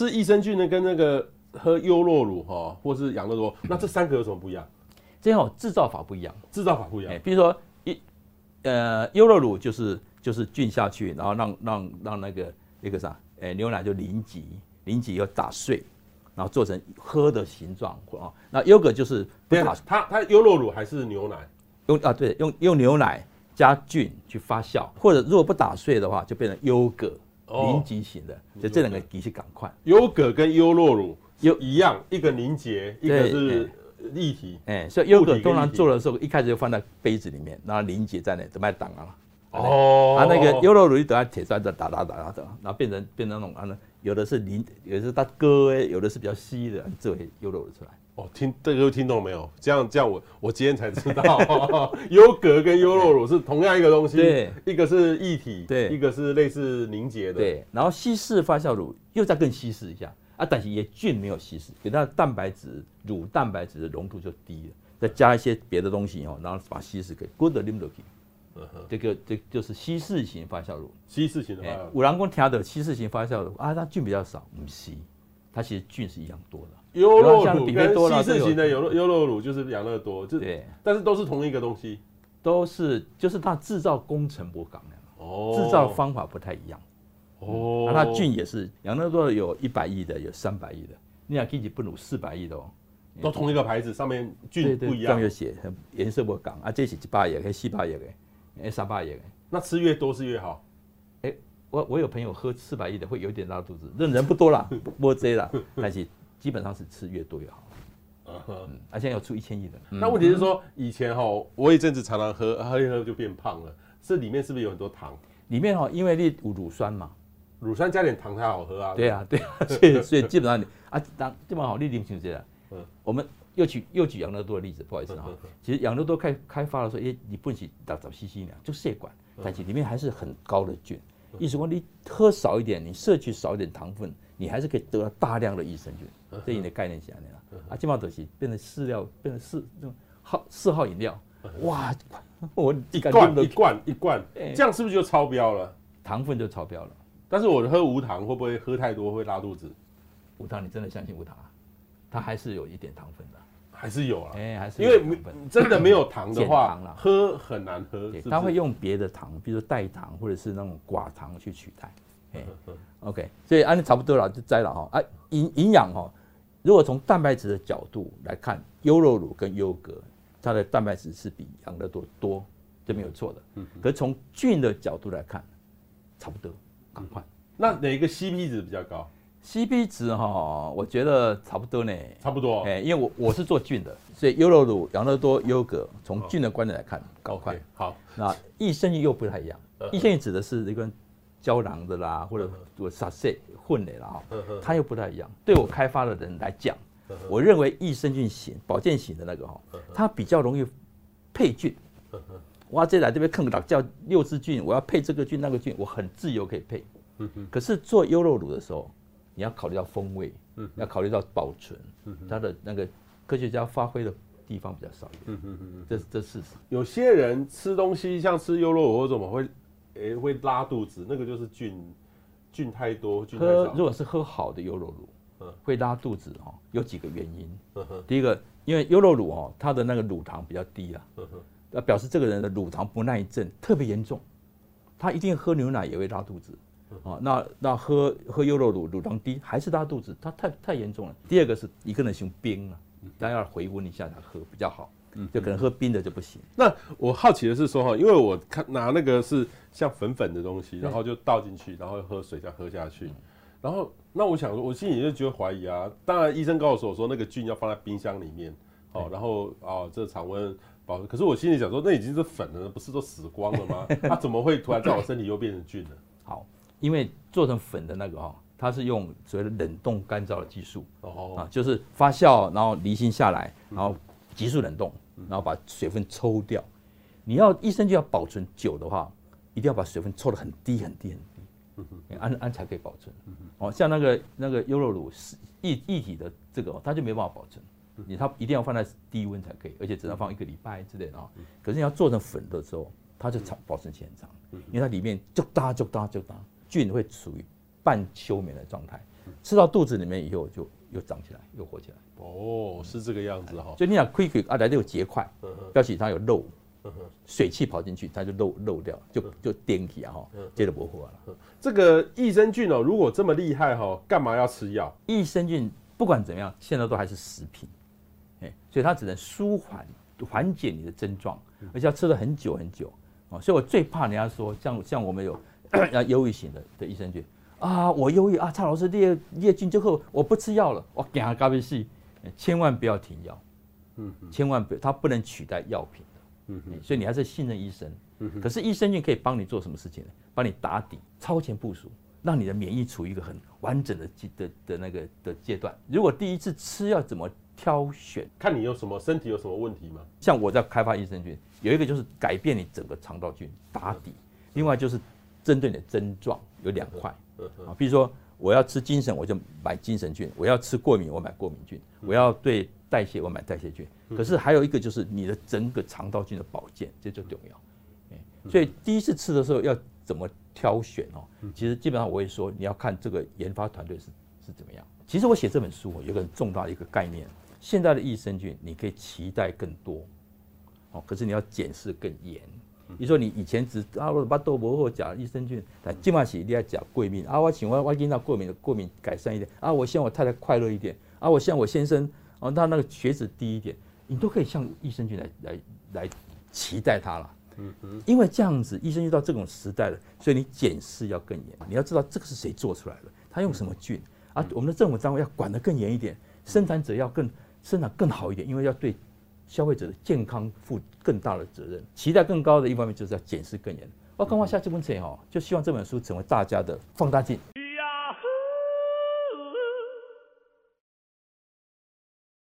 吃益生菌呢，跟那个喝优酪乳哈，或是养乐多，那这三个有什么不一样？这样制造法不一样，制造法不一样。比如说一呃优酪乳就是就是菌下去，然后让让让那个那个啥，哎牛奶就凝集，凝集又打碎，然后做成喝的形状啊。那优格就是不打，它它优酪乳还是牛奶？用啊对，用用牛奶加菌去发酵，或者如果不打碎的话，就变成优格凝集型的。就这两个机器赶快。优格跟优酪乳有一样，一个凝结，一个是。立体，哎，所以优格通常做的时候，一开始就放在杯子里面，然后凝结在那，怎么挡啊？哦，啊，那个优酪乳就等下铁砖的打打打打打，然后变成变成那种啊，有的是凝，有的是它割哎，有的是比较稀的，这回优酪乳出来。哦，听这个听懂没有？这样这样我我今天才知道，优格跟优酪乳是同样一个东西，对，一个是液体，对，一个是类似凝结的，对。然后稀释发酵乳又再更稀释一下。啊，但是也菌没有稀释，给它蛋白质、乳蛋白质的浓度就低了，再加一些别的东西哦，然后把稀释给 good limit 这个这就是稀释型发酵乳。稀释型的话，五郎公调的稀释型发酵乳啊，它菌比较少，不稀，它其实菌是一样多的。优酪乳跟稀释型的优酪优酪乳就是养乐多，就对，但是都是同一个东西，都是就是它制造工程不一样，哦，制造方法不太一样。哦，那、啊、它菌也是养乐多有一百亿的，有三百亿的，你想基几不如四百亿的哦，都同一个牌子，上面菌不一样，上面写颜色不一样啊，这是一百亿的，四百亿的，哎，三百亿的，那吃越多是越好。哎，我我有朋友喝四百亿的会有点拉肚子，那人不多啦，不这啦，但是基本上是吃越多越好。嗯，而且要出一千亿的。那问题是说，以前哈，我一阵子常常喝，喝一喝就变胖了，这里面是不是有很多糖？里面哈，因为你有乳酸嘛。乳酸加点糖才好喝啊！对啊，对啊，所以所以基本上你啊，当基本上好，你听清楚了。嗯，我们又举又举养乐多的例子，不好意思哈。其实养乐多开开发的时候，哎，你不许打找吸吸呢，就血管，但是里面还是很高的菌。意思说你喝少一点，你摄取少一点糖分，你还是可以得到大量的益生菌。这你的概念是安尼啦啊，基本上都是变成饲料，变成四这种号四号饮料。哇，我一罐一罐 一罐，这样是不是就超标了？糖分就超标了。但是我喝无糖会不会喝太多会拉肚子？无糖，你真的相信无糖啊？它还是有一点糖分的，还是有啊？哎，还是因为真的没有糖的话，喝很难喝。它会用别的糖，比如说代糖或者是那种寡糖去取代。哎，OK，所以按照差不多了就摘了哈。啊，营营养哈，如果从蛋白质的角度来看，优酪乳跟优格，它的蛋白质是比养乐多多，这没有错的。嗯。可是从菌的角度来看，差不多。赶快，那哪个 CP 值比较高？CP 值哈，我觉得差不多呢。差不多，哎，因为我我是做菌的，所以优酪乳、养乐多、优格，从菌的观点来看，高快。好，那益生菌又不太一样。益生菌指的是一个胶囊的啦，或者做沙塞混的啦，哈，它又不太一样。对我开发的人来讲，我认为益生菌型、保健型的那个哈，它比较容易配菌。哇，这来这边坑个叫六支菌，我要配这个菌那个菌，我很自由可以配。可是做优酪乳的时候，你要考虑到风味，要考虑到保存，它的那个科学家发挥的地方比较少一点。这是这是事实。有些人吃东西像吃优酪乳或者怎么会，诶会拉肚子，那个就是菌菌太多，菌太少。喝如果是喝好的优酪乳，会拉肚子哦，有几个原因。第一个，因为优酪乳哦，它的那个乳糖比较低啊。那表示这个人的乳糖不耐症特别严重，他一定喝牛奶也会拉肚子，啊，那那喝喝优酪乳乳糖低还是拉肚子，他太太严重了。第二个是一个人喜欢冰啊，大家要回温一下才喝比较好，就可能喝冰的就不行。那我好奇的是说哈，因为我看拿那个是像粉粉的东西，然后就倒进去，然后喝水再喝下去，然后那我想说，我心里就觉得怀疑啊。当然医生告诉我说那个菌要放在冰箱里面，哦，然后啊这常温保。可是我心里想说，那已经是粉了，不是都死光了吗？它怎么会突然在我身体又变成菌了？好，因为做成粉的那个哈，它是用所谓的冷冻干燥的技术哦，啊，就是发酵，然后离心下来，然后急速冷冻，然后把水分抽掉。你要一生就要保存久的话，一定要把水分抽得很低很低很低，安安才可以保存。哦，像那个那个优酪乳是液液体的这个，它就没办法保存。你它一定要放在低温才可以，而且只能放一个礼拜之类的啊。可是你要做成粉的时候，它就长保存期很长，因为它里面就大就大就大，菌会处于半休眠的状态。吃到肚子里面以后就又长起来，又活起来。哦，是这个样子哈。就你想亏亏啊，来都有结块，表示它有漏，水气跑进去，它就漏漏掉，就就颠起啊哈，接着不活了。这个益生菌哦，如果这么厉害哈，干嘛要吃药？益生菌不管怎么样，现在都还是食品，哎，所以它只能舒缓缓解你的症状，而且要吃了很久很久哦。所以我最怕人家说，像像我们有 要忧郁型的的益生菌啊，我忧郁啊，蔡老师列列进之后我不吃药了，我给他咖啡西。千万不要停药，嗯，千万不，它不能取代药品的，嗯哼，所以你还是信任医生，嗯哼，可是益生菌可以帮你做什么事情呢？帮你打底，超前部署，让你的免疫处于一个很完整的的的那个的阶段。如果第一次吃要怎么挑选？看你有什么身体有什么问题吗？像我在开发益生菌，有一个就是改变你整个肠道菌打底，另外就是针对你的症状有两块，啊，比如说。我要吃精神，我就买精神菌；我要吃过敏，我买过敏菌；我要对代谢，我买代谢菌。可是还有一个就是你的整个肠道菌的保健，这就重要。所以第一次吃的时候要怎么挑选哦？其实基本上我会说，你要看这个研发团队是是怎么样。其实我写这本书有个很重大的一个概念：现在的益生菌你可以期待更多，哦，可是你要检视更严。你说你以前只啊，我巴豆腐或假益生菌，但今晚起你要讲过敏啊，我请问我听到过敏的过敏改善一点啊，我希望我太太快乐一点啊，我希望我先生哦，他那个血脂低一点，你都可以向益生菌来来来期待他了。嗯嗯，因为这样子，益生菌到这种时代了，所以你检视要更严，你要知道这个是谁做出来的，他用什么菌啊？我们的政府单位要管得更严一点，生产者要更生产更好一点，因为要对。消费者的健康负更大的责任，期待更高的一方面就是要检视更严。我刚刚下这本书哦，就希望这本书成为大家的放大镜。